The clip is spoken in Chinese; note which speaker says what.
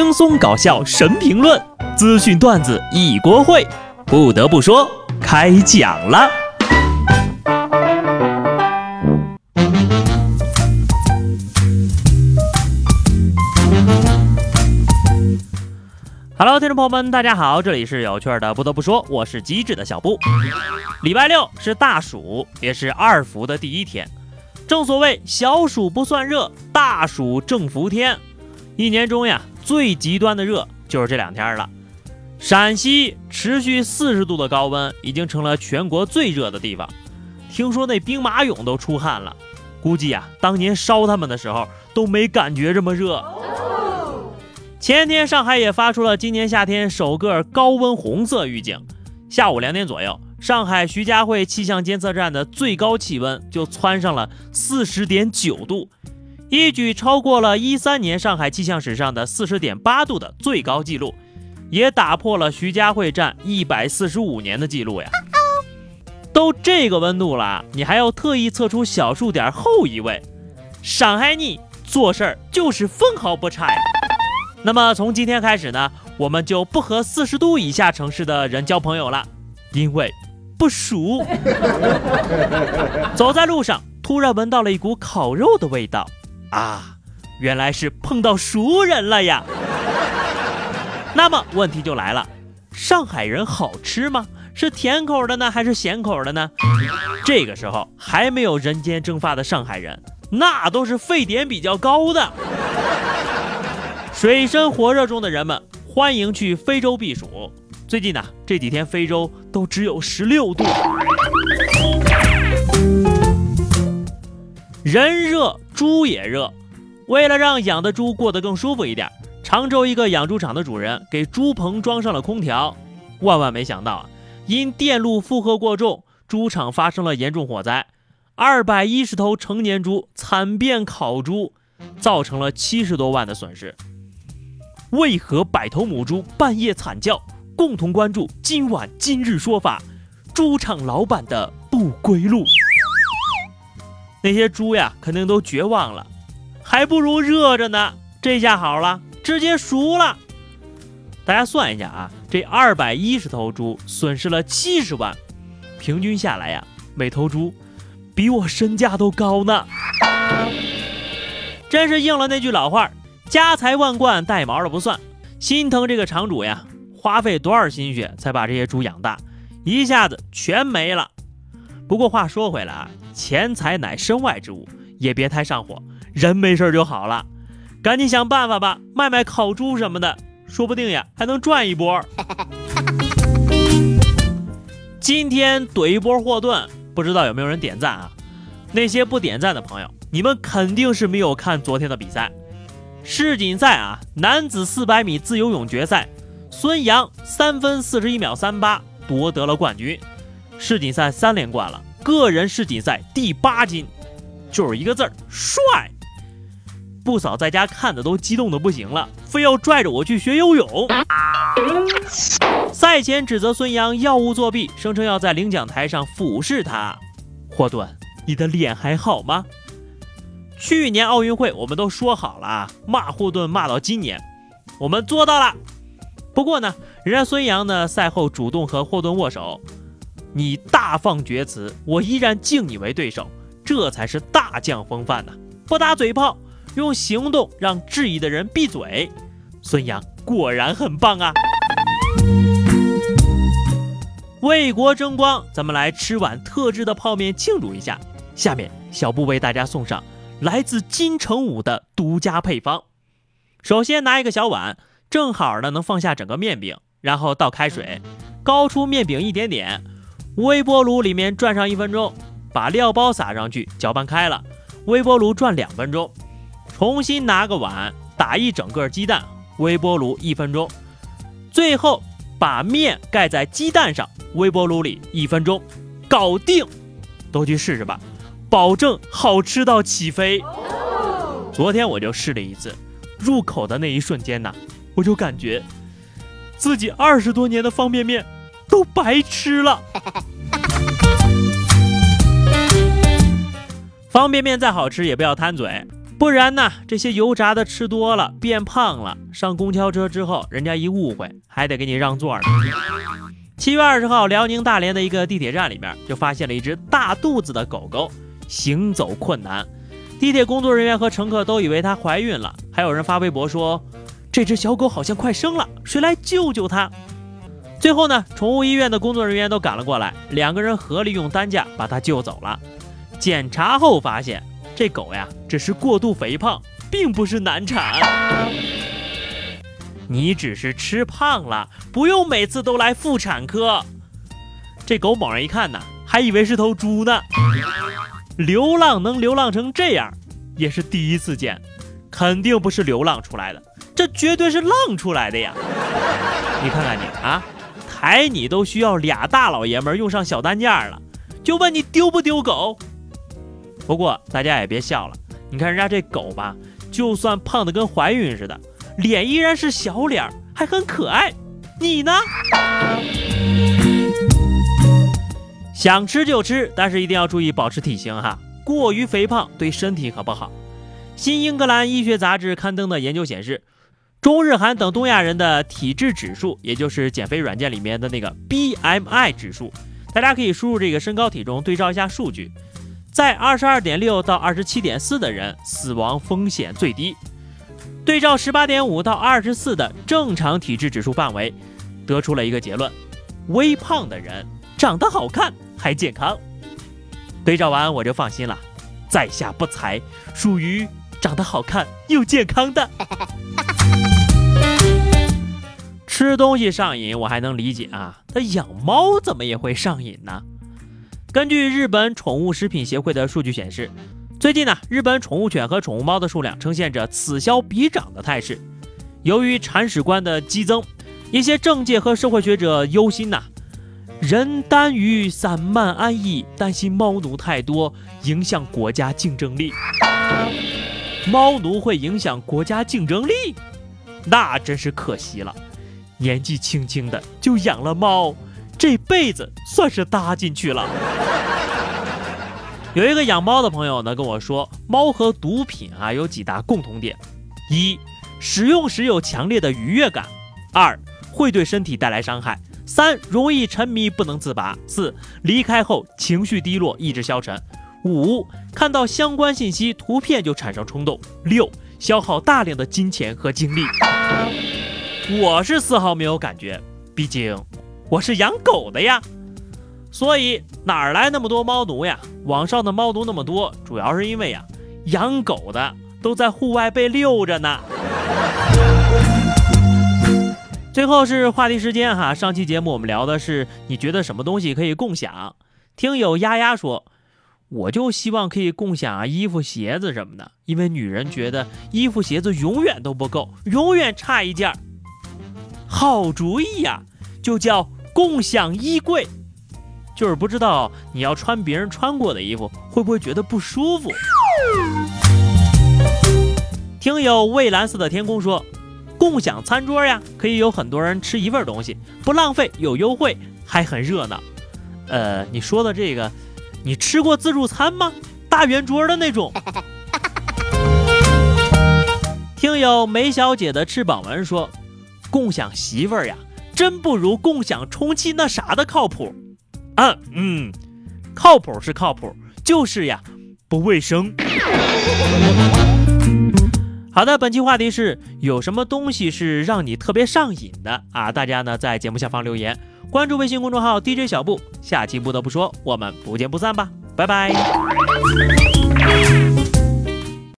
Speaker 1: 轻松搞笑神评论，资讯段子一锅烩。不得不说，开讲了。Hello，听众朋友们，大家好，这里是有趣的。不得不说，我是机智的小布。礼拜六是大暑，也是二伏的第一天。正所谓小暑不算热，大暑正伏天。一年中呀。最极端的热就是这两天了，陕西持续四十度的高温已经成了全国最热的地方。听说那兵马俑都出汗了，估计呀，当年烧他们的时候都没感觉这么热。前天上海也发出了今年夏天首个高温红色预警，下午两点左右，上海徐家汇气象监测站的最高气温就蹿上了四十点九度。一举超过了一三年上海气象史上的四十点八度的最高纪录，也打破了徐家汇站一百四十五年的记录呀！都这个温度了，你还要特意测出小数点后一位，上海你做事儿就是分毫不差呀！那么从今天开始呢，我们就不和四十度以下城市的人交朋友了，因为不熟。走在路上，突然闻到了一股烤肉的味道。啊，原来是碰到熟人了呀！那么问题就来了，上海人好吃吗？是甜口的呢，还是咸口的呢？这个时候还没有人间蒸发的上海人，那都是沸点比较高的。水深火热中的人们，欢迎去非洲避暑。最近呢，这几天非洲都只有十六度。人热，猪也热。为了让养的猪过得更舒服一点，常州一个养猪场的主人给猪棚装上了空调。万万没想到啊，因电路负荷过重，猪场发生了严重火灾，二百一十头成年猪惨变烤猪，造成了七十多万的损失。为何百头母猪半夜惨叫？共同关注今晚今日说法：猪场老板的不归路。那些猪呀，肯定都绝望了，还不如热着呢。这下好了，直接熟了。大家算一下啊，这二百一十头猪损失了七十万，平均下来呀，每头猪比我身价都高呢。真是应了那句老话，家财万贯带毛的不算，心疼这个场主呀，花费多少心血才把这些猪养大，一下子全没了。不过话说回来啊。钱财乃身外之物，也别太上火，人没事就好了。赶紧想办法吧，卖卖烤猪什么的，说不定呀还能赚一波。今天怼一波霍顿，不知道有没有人点赞啊？那些不点赞的朋友，你们肯定是没有看昨天的比赛。世锦赛啊，男子400米自由泳决赛，孙杨三分四十一秒三八夺得了冠军，世锦赛三连冠了。个人世锦赛第八金，就是一个字儿帅。不嫂在家看的都激动的不行了，非要拽着我去学游泳。赛前指责孙杨药物作弊，声称要在领奖台上俯视他。霍顿，你的脸还好吗？去年奥运会我们都说好了，骂霍顿骂到今年，我们做到了。不过呢，人家孙杨呢赛后主动和霍顿握手。你大放厥词，我依然敬你为对手，这才是大将风范呢！不打嘴炮，用行动让质疑的人闭嘴。孙杨果然很棒啊！为国争光，咱们来吃碗特制的泡面庆祝一下。下面小布为大家送上来自金城武的独家配方。首先拿一个小碗，正好呢能放下整个面饼，然后倒开水，高出面饼一点点。微波炉里面转上一分钟，把料包撒上去，搅拌开了。微波炉转两分钟，重新拿个碗打一整个鸡蛋，微波炉一分钟。最后把面盖在鸡蛋上，微波炉里一分钟，搞定。都去试试吧，保证好吃到起飞。昨天我就试了一次，入口的那一瞬间呢，我就感觉自己二十多年的方便面。都白吃了。方便面再好吃，也不要贪嘴。不然呢，这些油炸的吃多了变胖了，上公交车之后，人家一误会还得给你让座呢。七月二十号，辽宁大连的一个地铁站里面就发现了一只大肚子的狗狗，行走困难。地铁工作人员和乘客都以为它怀孕了，还有人发微博说这只小狗好像快生了，谁来救救它？最后呢，宠物医院的工作人员都赶了过来，两个人合力用担架把它救走了。检查后发现。这狗呀，只是过度肥胖，并不是难产。你只是吃胖了，不用每次都来妇产科。这狗猛然一看呢，还以为是头猪呢。流浪能流浪成这样，也是第一次见，肯定不是流浪出来的，这绝对是浪出来的呀！你看看你啊，抬你都需要俩大老爷们用上小担架了，就问你丢不丢狗？不过大家也别笑了，你看人家这狗吧，就算胖的跟怀孕似的，脸依然是小脸，还很可爱。你呢？想吃就吃，但是一定要注意保持体型哈，过于肥胖对身体可不好。新英格兰医学杂志刊登的研究显示，中日韩等东亚人的体质指数，也就是减肥软件里面的那个 BMI 指数，大家可以输入这个身高体重对照一下数据。在二十二点六到二十七点四的人死亡风险最低，对照十八点五到二十四的正常体质指数范围，得出了一个结论：微胖的人长得好看还健康。对照完我就放心了，在下不才，属于长得好看又健康的。吃东西上瘾我还能理解啊，那养猫怎么也会上瘾呢？根据日本宠物食品协会的数据显示，最近呢，日本宠物犬和宠物猫的数量呈现着此消彼长的态势。由于铲屎官的激增，一些政界和社会学者忧心呐，人单于散漫安逸，担心猫奴太多，影响国家竞争力。猫奴会影响国家竞争力，那真是可惜了。年纪轻轻的就养了猫。这辈子算是搭进去了。有一个养猫的朋友呢跟我说，猫和毒品啊有几大共同点：一、使用时有强烈的愉悦感；二、会对身体带来伤害；三、容易沉迷不能自拔；四、离开后情绪低落，意志消沉；五、看到相关信息图片就产生冲动；六、消耗大量的金钱和精力。我是丝毫没有感觉，毕竟。我是养狗的呀，所以哪儿来那么多猫奴呀？网上的猫奴那么多，主要是因为呀，养狗的都在户外被遛着呢。最后是话题时间哈，上期节目我们聊的是你觉得什么东西可以共享？听友丫丫说，我就希望可以共享啊衣服、鞋子什么的，因为女人觉得衣服、鞋子永远都不够，永远差一件。好主意呀，就叫。共享衣柜，就是不知道你要穿别人穿过的衣服，会不会觉得不舒服？听友蔚蓝色的天空说，共享餐桌呀，可以有很多人吃一份东西，不浪费，有优惠，还很热闹。呃，你说的这个，你吃过自助餐吗？大圆桌的那种。听友梅小姐的翅膀纹说，共享媳妇儿呀。真不如共享充气那啥的靠谱，啊嗯，靠谱是靠谱，就是呀不卫生。好的，本期话题是有什么东西是让你特别上瘾的啊？大家呢在节目下方留言，关注微信公众号 DJ 小布，下期不得不说，我们不见不散吧，拜拜。